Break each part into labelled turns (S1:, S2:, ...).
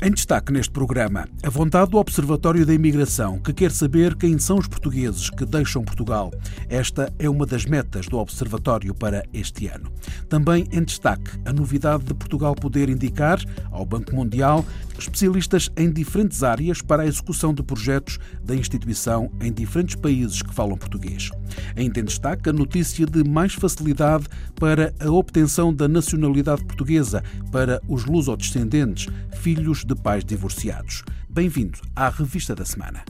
S1: Em destaque neste programa, a vontade do Observatório da Imigração, que quer saber quem são os portugueses que deixam Portugal. Esta é uma das metas do Observatório para este ano. Também em destaque, a novidade de Portugal poder indicar ao Banco Mundial especialistas em diferentes áreas para a execução de projetos da instituição em diferentes países que falam português. Ainda em destaque, a notícia de mais facilidade para a obtenção da nacionalidade portuguesa para os lusodescendentes, filhos de pais divorciados. Bem-vindo à Revista da Semana.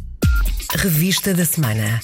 S2: Revista da Semana.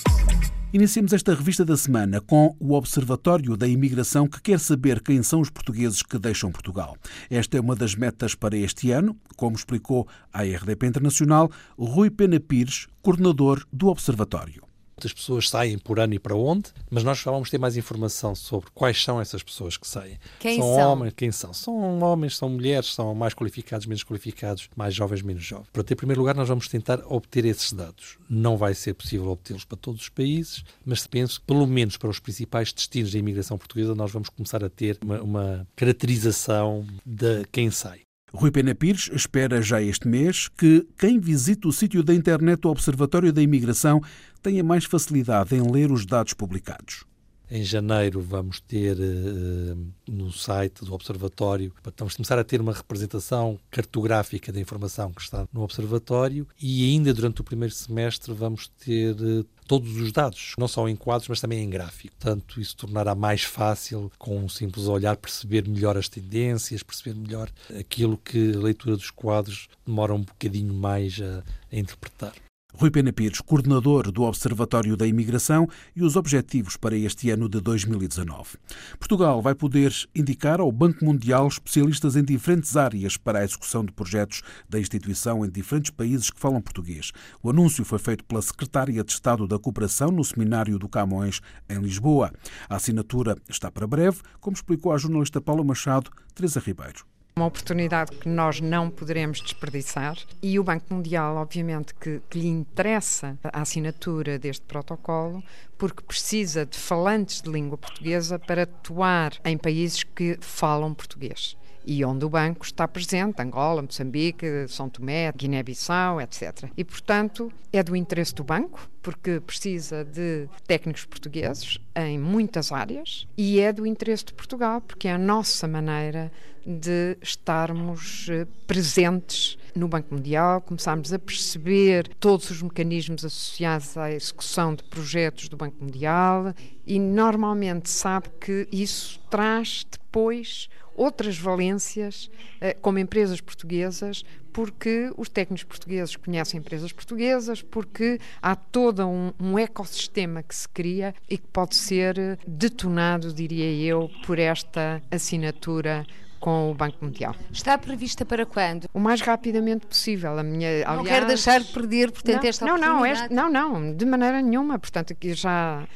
S1: Iniciamos esta revista da semana com o Observatório da Imigração que quer saber quem são os portugueses que deixam Portugal. Esta é uma das metas para este ano, como explicou à RDP Internacional Rui Pena Pires, coordenador do Observatório.
S3: Muitas pessoas saem por ano e para onde, mas nós vamos ter mais informação sobre quais são essas pessoas que saem.
S4: Quem
S3: são,
S4: são?
S3: homens, quem são? São homens, são mulheres, são mais qualificados, menos qualificados, mais jovens, menos jovens. Para ter, em primeiro lugar, nós vamos tentar obter esses dados. Não vai ser possível obtê-los para todos os países, mas penso que, pelo menos para os principais destinos da imigração portuguesa, nós vamos começar a ter uma, uma caracterização de quem sai.
S1: Rui Pena Pires espera já este mês que quem visite o sítio da internet do Observatório da Imigração tenha mais facilidade em ler os dados publicados.
S3: Em janeiro vamos ter uh, no site do Observatório, vamos começar a ter uma representação cartográfica da informação que está no Observatório e ainda durante o primeiro semestre vamos ter uh, todos os dados, não só em quadros, mas também em gráfico. Portanto, isso tornará mais fácil, com um simples olhar, perceber melhor as tendências, perceber melhor aquilo que a leitura dos quadros demora um bocadinho mais a, a interpretar.
S1: Rui Pena Pires, coordenador do Observatório da Imigração e os objetivos para este ano de 2019. Portugal vai poder indicar ao Banco Mundial especialistas em diferentes áreas para a execução de projetos da instituição em diferentes países que falam português. O anúncio foi feito pela Secretária de Estado da Cooperação no Seminário do Camões, em Lisboa. A assinatura está para breve, como explicou a jornalista Paula Machado, Teresa Ribeiro.
S5: Uma oportunidade que nós não poderemos desperdiçar e o Banco Mundial, obviamente, que, que, lhe interessa a assinatura deste protocolo, porque precisa de falantes de língua portuguesa para atuar em países que falam português e onde o banco está presente, Angola, Moçambique, São Tomé, Guiné-Bissau, etc. E, portanto, é do interesse do banco, porque precisa de técnicos portugueses em muitas áreas, e é do interesse de Portugal, porque é a nossa maneira de estarmos eh, presentes no Banco Mundial, começarmos a perceber todos os mecanismos associados à execução de projetos do Banco Mundial e normalmente sabe que isso traz depois outras valências eh, como empresas portuguesas, porque os técnicos portugueses conhecem empresas portuguesas, porque há todo um, um, ecossistema que se cria e que pode ser eh, detonado, diria eu, por esta assinatura com o Banco Mundial.
S4: Está prevista para quando?
S5: O mais rapidamente possível. A minha,
S4: não
S5: aliás,
S4: quero deixar de perder, portanto,
S5: não,
S4: esta
S5: não, não,
S4: este,
S5: não, não, de maneira nenhuma. Portanto, aqui já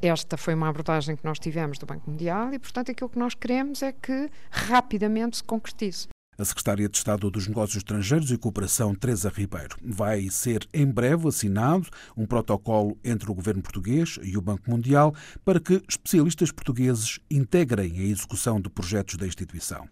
S5: esta foi uma abordagem que nós tivemos do Banco Mundial e, portanto, aquilo que nós queremos é que rapidamente se concretize.
S1: A Secretária de Estado dos Negócios Estrangeiros e Cooperação, Teresa Ribeiro, vai ser em breve assinado um protocolo entre o governo português e o Banco Mundial para que especialistas portugueses integrem a execução de projetos da instituição.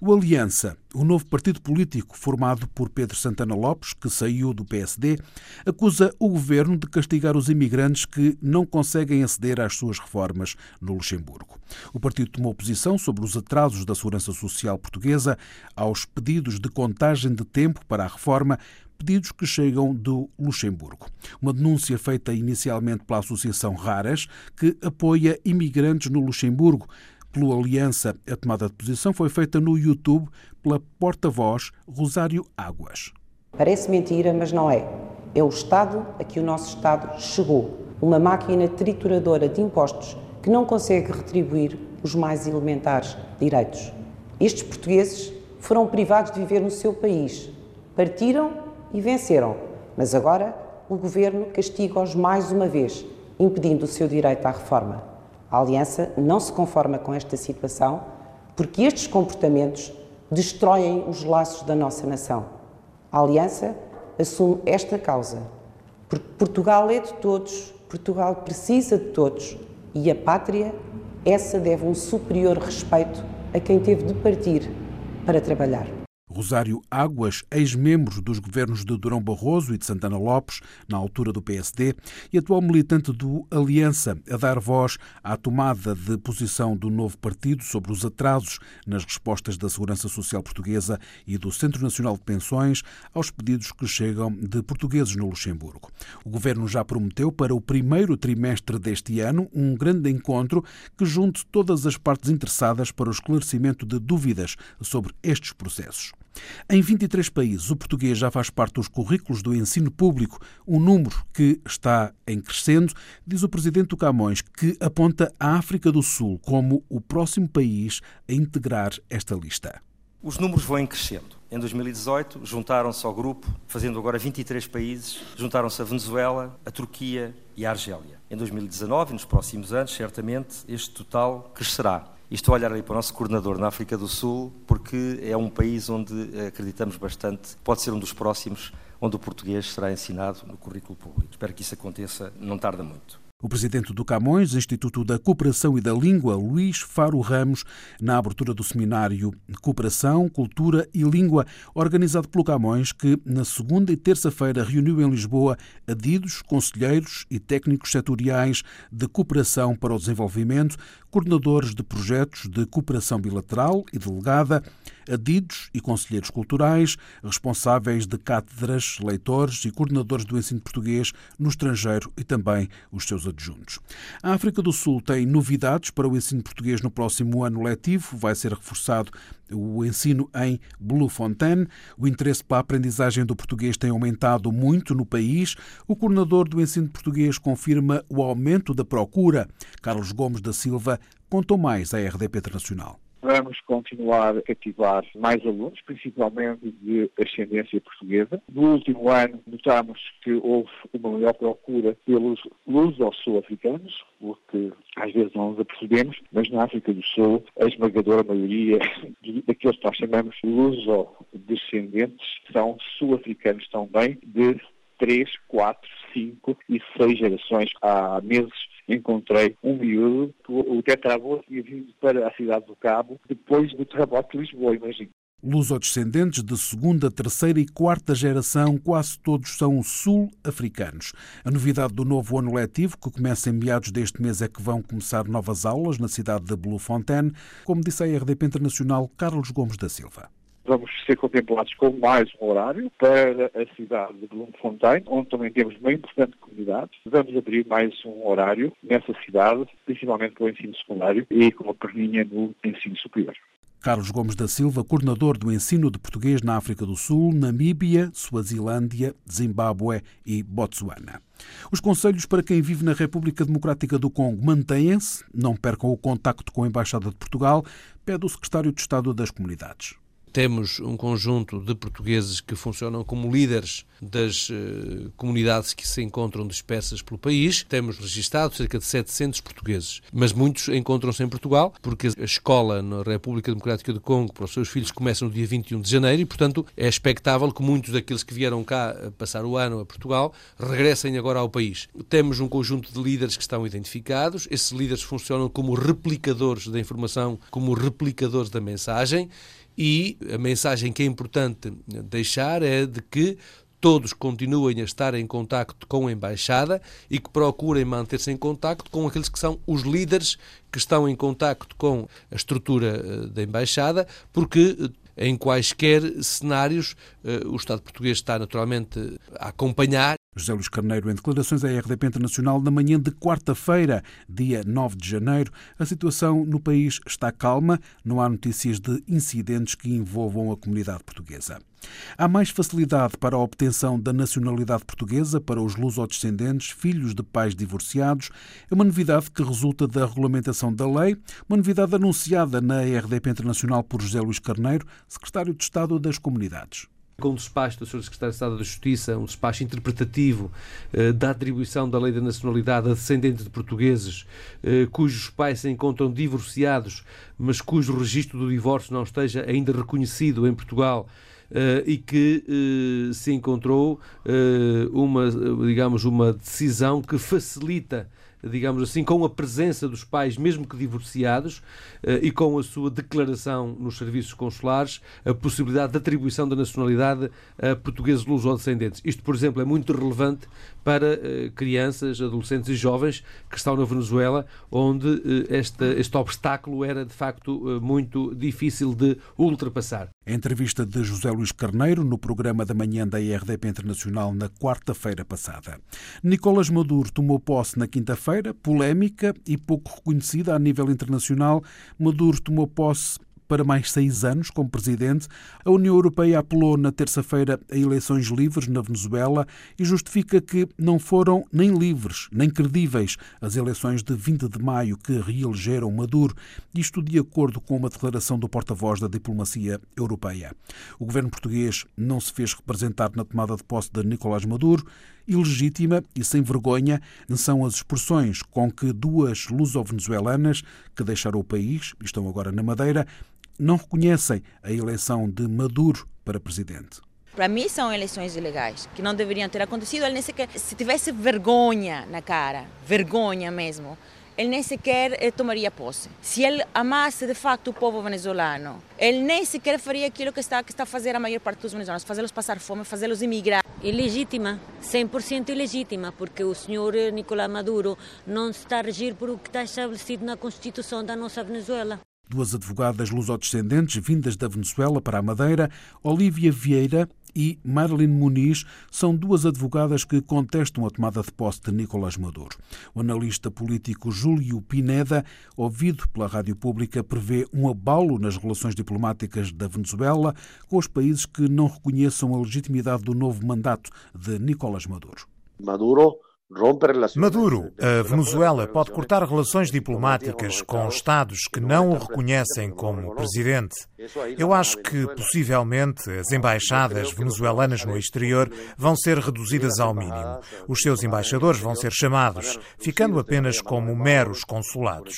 S1: O Aliança, o novo partido político formado por Pedro Santana Lopes, que saiu do PSD, acusa o governo de castigar os imigrantes que não conseguem aceder às suas reformas no Luxemburgo. O partido tomou posição sobre os atrasos da segurança social portuguesa aos pedidos de contagem de tempo para a reforma pedidos que chegam do Luxemburgo. Uma denúncia feita inicialmente pela Associação Raras, que apoia imigrantes no Luxemburgo, pela Aliança, a tomada de posição foi feita no YouTube pela porta-voz Rosário Águas.
S6: Parece mentira, mas não é. É o Estado a que o nosso Estado chegou. Uma máquina trituradora de impostos que não consegue retribuir os mais elementares direitos. Estes portugueses foram privados de viver no seu país. Partiram e venceram. Mas agora o governo castiga-os mais uma vez, impedindo o seu direito à reforma. A Aliança não se conforma com esta situação porque estes comportamentos destroem os laços da nossa nação. A Aliança assume esta causa, porque Portugal é de todos, Portugal precisa de todos e a pátria, essa deve um superior respeito a quem teve de partir para trabalhar.
S1: Rosário Águas, ex-membro dos governos de Durão Barroso e de Santana Lopes, na altura do PSD, e atual militante do Aliança, a dar voz à tomada de posição do novo partido sobre os atrasos nas respostas da Segurança Social Portuguesa e do Centro Nacional de Pensões aos pedidos que chegam de portugueses no Luxemburgo. O governo já prometeu para o primeiro trimestre deste ano um grande encontro que junte todas as partes interessadas para o esclarecimento de dúvidas sobre estes processos. Em 23 países, o português já faz parte dos currículos do ensino público, um número que está em crescendo, diz o presidente do Camões, que aponta a África do Sul como o próximo país a integrar esta lista.
S7: Os números vão crescendo. Em 2018, juntaram-se ao grupo, fazendo agora 23 países, juntaram-se a Venezuela, a Turquia e a Argélia. Em 2019 e nos próximos anos, certamente, este total crescerá. E estou a olhar aí para o nosso coordenador na África do Sul, porque é um país onde acreditamos bastante, pode ser um dos próximos onde o português será ensinado no currículo público. Espero que isso aconteça, não tarda muito.
S1: O presidente do Camões, Instituto da Cooperação e da Língua, Luís Faro Ramos, na abertura do seminário Cooperação, Cultura e Língua, organizado pelo Camões, que na segunda e terça-feira reuniu em Lisboa adidos, conselheiros e técnicos setoriais de cooperação para o desenvolvimento, coordenadores de projetos de cooperação bilateral e delegada, adidos e conselheiros culturais, responsáveis de cátedras, leitores e coordenadores do ensino português no estrangeiro e também os seus adjuntos. A África do Sul tem novidades para o ensino português no próximo ano letivo. Vai ser reforçado o ensino em Bloemfontein. O interesse pela aprendizagem do português tem aumentado muito no país. O coordenador do ensino português confirma o aumento da procura. Carlos Gomes da Silva contou mais à RDP Internacional.
S8: Vamos continuar a cativar mais alunos, principalmente de ascendência portuguesa. No último ano, notamos que houve uma maior procura pelos luso-sul-africanos, porque às vezes não nos apercebemos, mas na África do Sul, a esmagadora maioria daqueles que nós chamamos luso-descendentes são sul-africanos também, de três, quatro, cinco e seis gerações. Há meses encontrei um miúdo o tetravô tinha vindo para a cidade do Cabo depois do terremoto de Lisboa, imagino.
S1: Lusodescendentes de segunda, terceira e quarta geração, quase todos são sul-africanos. A novidade do novo ano letivo, que começa em meados deste mês, é que vão começar novas aulas na cidade de Bloemfontein, como disse a RDP Internacional Carlos Gomes da Silva
S8: vamos ser contemplados com mais um horário para a cidade de Bloemfontein, onde também temos uma importante comunidade. Vamos abrir mais um horário nessa cidade, principalmente para o ensino secundário e com a perninha no ensino superior.
S1: Carlos Gomes da Silva, coordenador do ensino de português na África do Sul, Namíbia, Suazilândia, Zimbábue e Botsuana. Os conselhos para quem vive na República Democrática do Congo mantêm-se, não percam o contacto com a Embaixada de Portugal, pede o secretário de Estado das Comunidades.
S9: Temos um conjunto de portugueses que funcionam como líderes das uh, comunidades que se encontram dispersas pelo país. Temos registado cerca de 700 portugueses, mas muitos encontram-se em Portugal, porque a escola na República Democrática do Congo para os seus filhos começa no dia 21 de janeiro e, portanto, é expectável que muitos daqueles que vieram cá passar o ano a Portugal regressem agora ao país. Temos um conjunto de líderes que estão identificados. Esses líderes funcionam como replicadores da informação, como replicadores da mensagem e a mensagem que é importante deixar é de que todos continuem a estar em contacto com a Embaixada e que procurem manter-se em contacto com aqueles que são os líderes que estão em contacto com a estrutura eh, da Embaixada, porque eh, em quaisquer cenários eh, o Estado português está naturalmente a acompanhar
S1: José Luís Carneiro, em declarações à RDP Internacional na manhã de quarta-feira, dia 9 de janeiro, a situação no país está calma, não há notícias de incidentes que envolvam a comunidade portuguesa. Há mais facilidade para a obtenção da nacionalidade portuguesa para os lusodescendentes, filhos de pais divorciados. É uma novidade que resulta da regulamentação da lei, uma novidade anunciada na RDP Internacional por José Luís Carneiro, secretário de Estado das Comunidades.
S9: Com um despacho do Sr. Secretário de Estado da Justiça, um despacho interpretativo eh, da atribuição da lei da nacionalidade a descendentes de portugueses eh, cujos pais se encontram divorciados, mas cujo registro do divórcio não esteja ainda reconhecido em Portugal. Uh, e que uh, se encontrou uh, uma, digamos, uma decisão que facilita digamos assim, com a presença dos pais, mesmo que divorciados, eh, e com a sua declaração nos serviços consulares, a possibilidade de atribuição da nacionalidade a portugueses luso-descendentes. Isto, por exemplo, é muito relevante para eh, crianças, adolescentes e jovens que estão na Venezuela, onde eh, este, este obstáculo era, de facto, muito difícil de ultrapassar.
S1: A entrevista de José Luís Carneiro no programa da manhã da IRDP Internacional na quarta-feira passada. Nicolas Maduro tomou posse na quinta-feira feira polémica e pouco reconhecida a nível internacional, Maduro tomou posse para mais seis anos como presidente. A União Europeia apelou na terça-feira a eleições livres na Venezuela e justifica que não foram nem livres nem credíveis as eleições de 20 de maio que reelegeram Maduro, isto de acordo com uma declaração do porta-voz da diplomacia europeia. O governo português não se fez representar na tomada de posse de Nicolás Maduro ilegítima e sem vergonha são as expressões com que duas luso-venezuelanas que deixaram o país e estão agora na Madeira não reconhecem a eleição de Maduro para presidente.
S10: Para mim são eleições ilegais, que não deveriam ter acontecido. Ele nem sequer, se tivesse vergonha na cara, vergonha mesmo, ele nem sequer eh, tomaria posse. Se ele amasse de facto o povo venezuelano, ele nem sequer faria aquilo que está, que está a fazer a maior parte dos venezuelanos, fazê-los passar fome, fazê-los emigrar.
S11: Ilegítima, 100% ilegítima, porque o senhor Nicolás Maduro não está a regir por o que está estabelecido na Constituição da nossa Venezuela.
S1: Duas advogadas lusodescendentes vindas da Venezuela para a Madeira, Olívia Vieira e Marilyn Muniz são duas advogadas que contestam a tomada de posse de Nicolás Maduro. O analista político Júlio Pineda, ouvido pela Rádio Pública, prevê um abalo nas relações diplomáticas da Venezuela com os países que não reconheçam a legitimidade do novo mandato de Nicolás Maduro.
S12: Maduro Maduro, a Venezuela pode cortar relações diplomáticas com Estados que não o reconhecem como presidente. Eu acho que, possivelmente, as embaixadas venezuelanas no exterior vão ser reduzidas ao mínimo. Os seus embaixadores vão ser chamados, ficando apenas como meros consulados.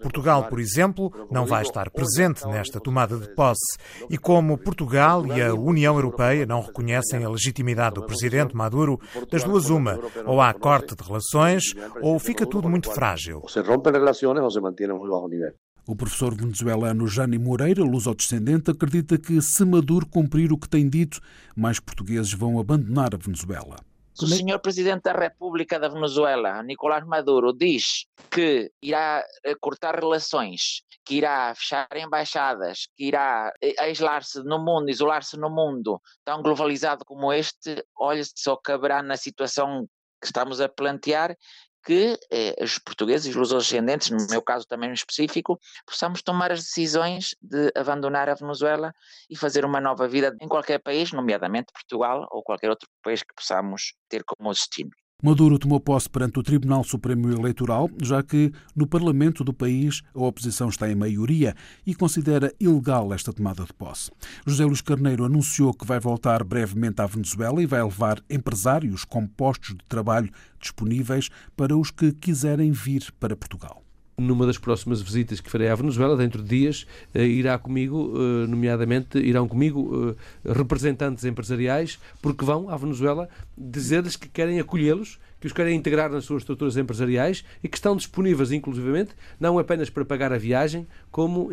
S12: Portugal, por exemplo, não vai estar presente nesta tomada de posse. E como Portugal e a União Europeia não reconhecem a legitimidade do presidente Maduro, das duas uma, ou há corte de relações ou fica tudo muito frágil.
S1: Se rompem relações ou se mantém muito baixo nível. O professor venezuelano Jani Moreira, luso-descendente, acredita que se Maduro cumprir o que tem dito, mais portugueses vão abandonar a Venezuela.
S13: O senhor presidente da República da Venezuela, Nicolás Maduro, diz que irá eh, cortar relações, que irá fechar embaixadas, que irá eh, aislar-se no mundo, isolar-se no mundo tão globalizado como este, olha, só caberá na situação que estamos a plantear que eh, os portugueses, os ascendentes, no meu caso também específico, possamos tomar as decisões de abandonar a Venezuela e fazer uma nova vida em qualquer país, nomeadamente Portugal ou qualquer outro país que possamos ter como destino.
S1: Maduro tomou posse perante o Tribunal Supremo Eleitoral, já que no Parlamento do país a oposição está em maioria e considera ilegal esta tomada de posse. José Luís Carneiro anunciou que vai voltar brevemente à Venezuela e vai levar empresários com postos de trabalho disponíveis para os que quiserem vir para Portugal
S9: numa das próximas visitas que farei à Venezuela, dentro de dias, eh, irá comigo, eh, nomeadamente, irão comigo eh, representantes empresariais, porque vão à Venezuela dizer-lhes que querem acolhê-los que os querem integrar nas suas estruturas empresariais e que estão disponíveis, inclusivamente, não apenas para pagar a viagem, como,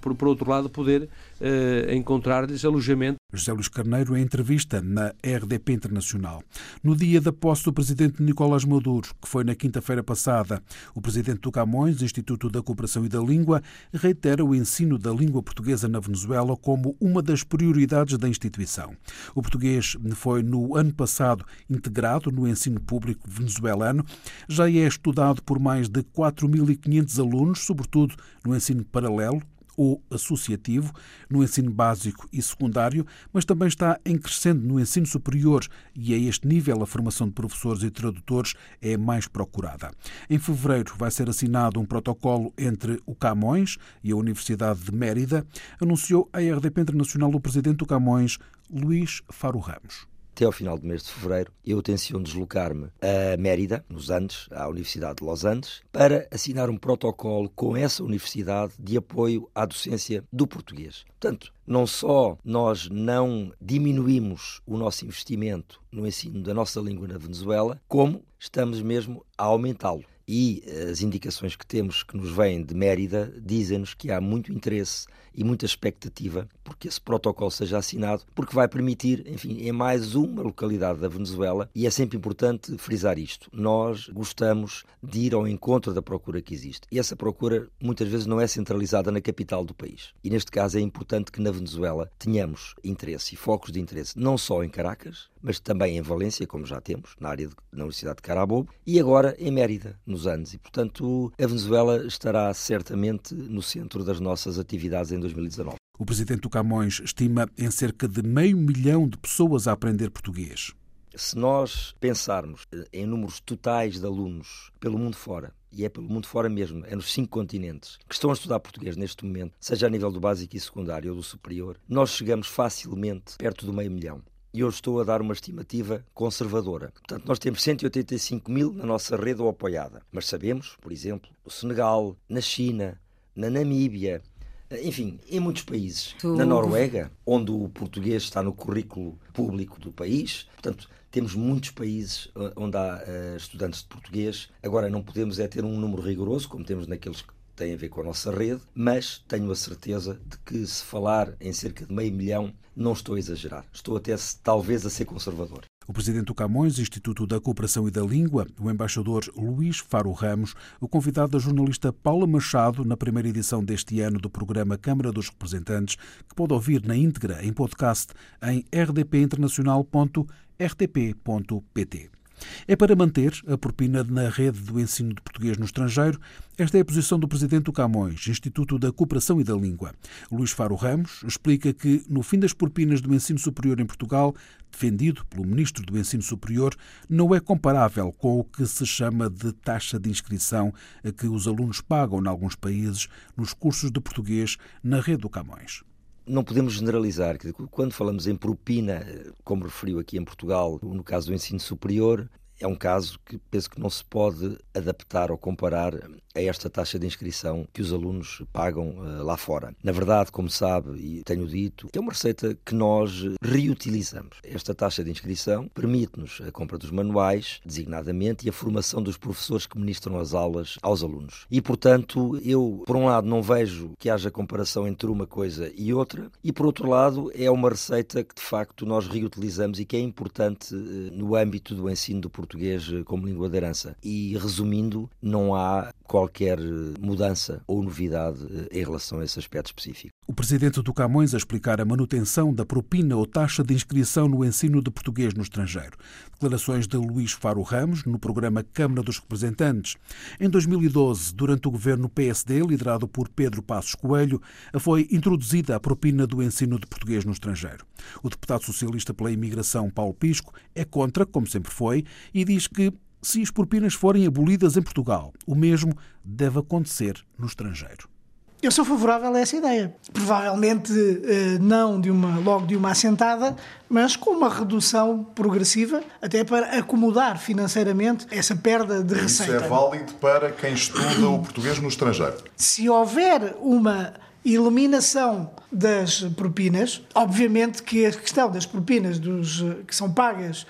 S9: por, por outro lado, poder uh, encontrar-lhes alojamento.
S1: José Luís Carneiro, em entrevista na RDP Internacional. No dia da posse do presidente Nicolás Maduro, que foi na quinta-feira passada, o presidente do Camões, Instituto da Cooperação e da Língua, reitera o ensino da língua portuguesa na Venezuela como uma das prioridades da instituição. O português foi, no ano passado, integrado no ensino público venezuelano, já é estudado por mais de 4.500 alunos, sobretudo no ensino paralelo ou associativo no ensino básico e secundário, mas também está em crescendo no ensino superior e a este nível a formação de professores e tradutores é mais procurada. Em fevereiro vai ser assinado um protocolo entre o Camões e a Universidade de Mérida, anunciou a RDP Internacional o presidente do Camões, Luís Faro Ramos
S7: até ao final do mês de fevereiro, eu tenciono deslocar-me a Mérida, nos Andes, à Universidade de Los Andes, para assinar um protocolo com essa universidade de apoio à docência do português. Portanto, não só nós não diminuímos o nosso investimento no ensino da nossa língua na Venezuela, como estamos mesmo a aumentá-lo. E as indicações que temos que nos vêm de Mérida dizem-nos que há muito interesse e muita expectativa porque esse protocolo seja assinado, porque vai permitir, enfim, em mais uma localidade da Venezuela, e é sempre importante frisar isto. Nós gostamos de ir ao encontro da procura que existe. E essa procura muitas vezes não é centralizada na capital do país. E neste caso é importante que na Venezuela tenhamos interesse e focos de interesse, não só em Caracas, mas também em Valência, como já temos, na área de, na Universidade de Carabobo, e agora em Mérida, nos Andes. E, portanto, a Venezuela estará certamente no centro das nossas atividades em 2019.
S1: O presidente do Camões estima em cerca de meio milhão de pessoas a aprender português.
S7: Se nós pensarmos eh, em números totais de alunos pelo mundo fora, e é pelo mundo fora mesmo, é nos cinco continentes, que estão a estudar português neste momento, seja a nível do básico e secundário ou do superior, nós chegamos facilmente perto do meio milhão. E eu estou a dar uma estimativa conservadora. Portanto, nós temos 185 mil na nossa rede ou apoiada. Mas sabemos, por exemplo, no Senegal, na China, na Namíbia, enfim, em muitos países. Tu... Na Noruega, onde o português está no currículo público do país, portanto, temos muitos países eh, onde há uh, estudantes de português. Agora, não podemos é ter um número rigoroso, como temos naqueles têm a ver com a nossa rede, mas tenho a certeza de que se falar em cerca de meio milhão, não estou a exagerar. Estou até talvez a ser conservador.
S1: O presidente do Camões, Instituto da Cooperação e da Língua, o embaixador Luís Faro Ramos, o convidado da jornalista Paula Machado na primeira edição deste ano do programa Câmara dos Representantes, que pode ouvir na íntegra em podcast em rdpinternacional.rtp.pt. É para manter a propina na rede do ensino de português no estrangeiro. Esta é a posição do presidente do Camões, Instituto da Cooperação e da Língua. Luís Faro Ramos explica que, no fim das propinas do ensino superior em Portugal, defendido pelo Ministro do Ensino Superior, não é comparável com o que se chama de taxa de inscrição a que os alunos pagam, em alguns países, nos cursos de português na rede do Camões
S7: não podemos generalizar. Quando falamos em propina, como referiu aqui em Portugal, no caso do ensino superior, é um caso que penso que não se pode adaptar ou comparar a esta taxa de inscrição que os alunos pagam uh, lá fora. Na verdade, como sabe e tenho dito, é uma receita que nós reutilizamos. Esta taxa de inscrição permite-nos a compra dos manuais, designadamente, e a formação dos professores que ministram as aulas aos alunos. E, portanto, eu, por um lado, não vejo que haja comparação entre uma coisa e outra, e, por outro lado, é uma receita que, de facto, nós reutilizamos e que é importante uh, no âmbito do ensino do português como língua de herança. E, resumindo, não há qualquer eh, mudança ou novidade eh, em relação a esse aspecto específico.
S1: O presidente do Camões a explicar a manutenção da propina ou taxa de inscrição no ensino de português no estrangeiro. Declarações de Luís Faro Ramos no programa Câmara dos Representantes. Em 2012, durante o governo PSD, liderado por Pedro Passos Coelho, foi introduzida a propina do ensino de português no estrangeiro. O deputado socialista pela imigração, Paulo Pisco, é contra, como sempre foi, e diz que se as propinas forem abolidas em Portugal, o mesmo deve acontecer no estrangeiro.
S14: Eu sou favorável a essa ideia. Provavelmente eh, não de uma, logo de uma assentada, mas com uma redução progressiva, até para acomodar financeiramente essa perda de receita.
S15: Isso é válido para quem estuda o português no estrangeiro.
S14: Se houver uma eliminação das propinas, obviamente que a questão das propinas dos, eh, que são pagas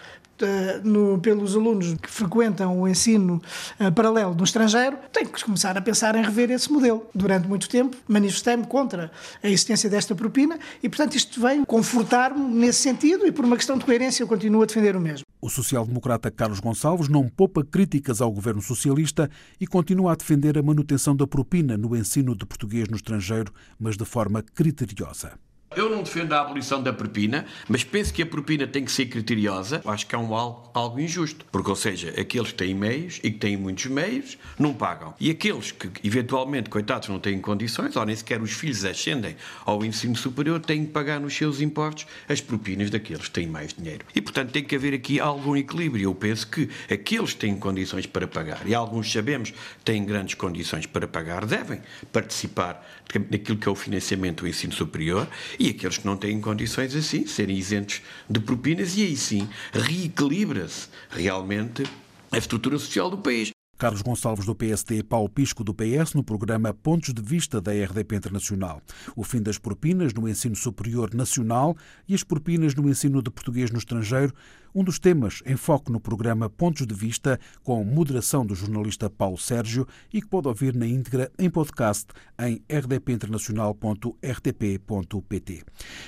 S14: no, pelos alunos que frequentam o ensino uh, paralelo no estrangeiro, tem que começar a pensar em rever esse modelo. Durante muito tempo manifestei-me contra a existência desta propina e, portanto, isto vem confortar-me nesse sentido e, por uma questão de coerência, eu continuo a defender o mesmo.
S1: O social-democrata Carlos Gonçalves não poupa críticas ao governo socialista e continua a defender a manutenção da propina no ensino de português no estrangeiro, mas de forma criteriosa
S16: Eu não defendo a abolição da propina, mas penso que a propina tem que ser criteriosa. Acho que é um algo, algo injusto. Porque, ou seja, aqueles que têm meios e que têm muitos meios não pagam. E aqueles que, eventualmente, coitados, não têm condições, ou nem sequer os filhos ascendem ao ensino superior, têm que pagar nos seus impostos as propinas daqueles que têm mais dinheiro. E, portanto, tem que haver aqui algum equilíbrio. Eu penso que aqueles que têm condições para pagar, e alguns sabemos têm grandes condições para pagar, devem participar naquilo que é o financiamento do ensino superior e aqueles que não têm condições assim serem isentos de propinas e aí sim reequilibra-se realmente a estrutura social do país.
S1: Carlos Gonçalves do PSD, Paulo Pisco do PS, no programa Pontos de Vista da RDP Internacional. O fim das propinas no ensino superior nacional e as propinas no ensino de português no estrangeiro, um dos temas em foco no programa Pontos de Vista, com moderação do jornalista Paulo Sérgio e que pode ouvir na íntegra em podcast em rdpinternacional.rtp.pt.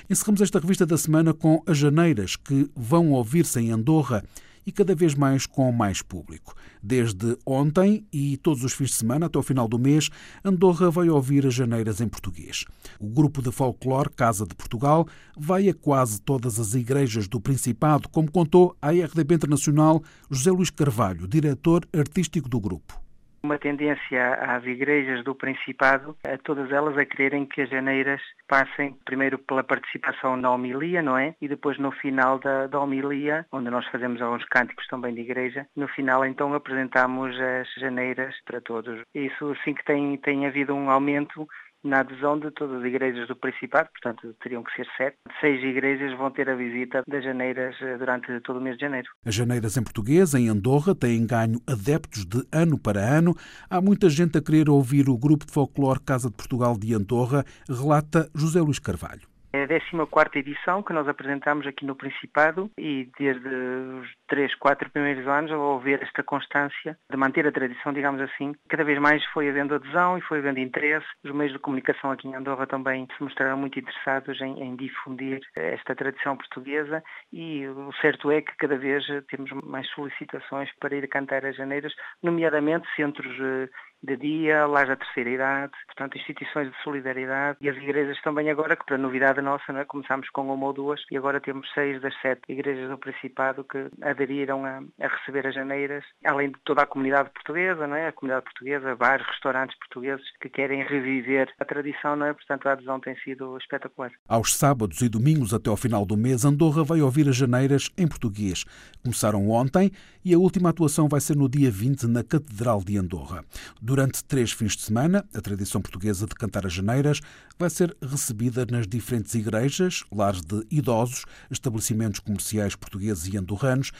S1: Encerramos esta revista da semana com as janeiras que vão ouvir-se em Andorra e cada vez mais com mais público. Desde ontem e todos os fins de semana até o final do mês, Andorra vai ouvir as janeiras em português. O grupo de folclore Casa de Portugal vai a quase todas as igrejas do Principado, como contou à RDB Internacional José Luís Carvalho, diretor artístico do grupo
S17: uma tendência às igrejas do Principado, a todas elas a quererem que as janeiras passem primeiro pela participação na homilia, não é? E depois no final da, da homilia, onde nós fazemos alguns cânticos também de igreja, no final então apresentamos as janeiras para todos. Isso sim que tem, tem havido um aumento na adesão de todas as igrejas do Principado, portanto teriam que ser sete. Seis igrejas vão ter a visita das janeiras eh, durante todo o mês de janeiro.
S1: As janeiras em português, em Andorra, têm ganho adeptos de ano para ano. Há muita gente a querer ouvir o grupo de folclore Casa de Portugal de Andorra, relata José Luís Carvalho.
S17: É a 14 edição que nós apresentamos aqui no Principado e desde os 3, 4 primeiros anos, ao ver esta constância de manter a tradição, digamos assim, cada vez mais foi havendo adesão e foi havendo interesse. Os meios de comunicação aqui em Andorra também se mostraram muito interessados em, em difundir esta tradição portuguesa e o certo é que cada vez temos mais solicitações para ir cantar as janeiras, nomeadamente centros eh, de dia, lares da terceira idade, portanto instituições de solidariedade e as igrejas também agora, que para novidade nossa, não é? começámos com uma ou duas e agora temos seis das sete igrejas do Principado que aderiram a, a receber as janeiras, além de toda a comunidade portuguesa, não é? a comunidade portuguesa, vários restaurantes portugueses que querem reviver a tradição, não é? portanto a adesão tem sido espetacular.
S1: Aos sábados e domingos até ao final do mês, Andorra vai ouvir as janeiras em português. Começaram ontem e a última atuação vai ser no dia 20 na Catedral de Andorra. Durante três fins de semana, a tradição portuguesa de cantar as janeiras vai ser recebida nas diferentes igrejas, lares de idosos, estabelecimentos comerciais portugueses e andorranos